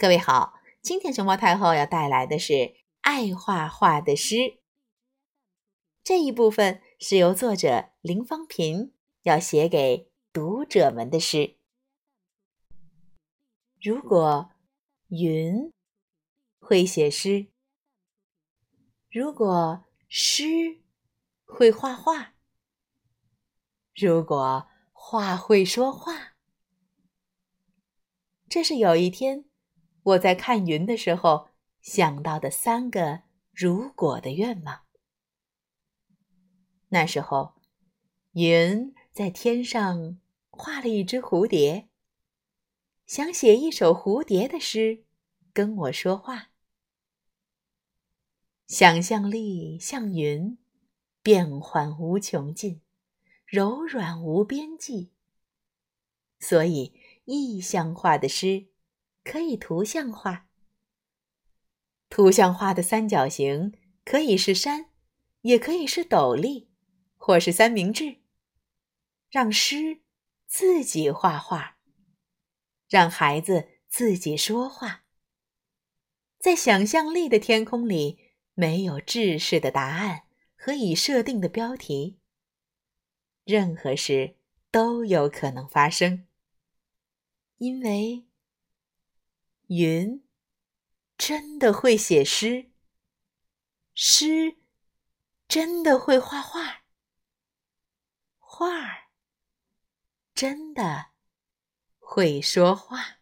各位好，今天熊猫太后要带来的是爱画画的诗。这一部分是由作者林芳平要写给读者们的诗。如果云会写诗，如果诗会画画，如果画会说话，这是有一天。我在看云的时候想到的三个如果的愿望。那时候，云在天上画了一只蝴蝶，想写一首蝴蝶的诗，跟我说话。想象力像云，变幻无穷尽，柔软无边际。所以，意象化的诗。可以图像化，图像化的三角形可以是山，也可以是斗笠，或是三明治。让诗自己画画，让孩子自己说话。在想象力的天空里，没有制式的答案和已设定的标题。任何事都有可能发生，因为。云真的会写诗，诗真的会画画，画儿真的会说话。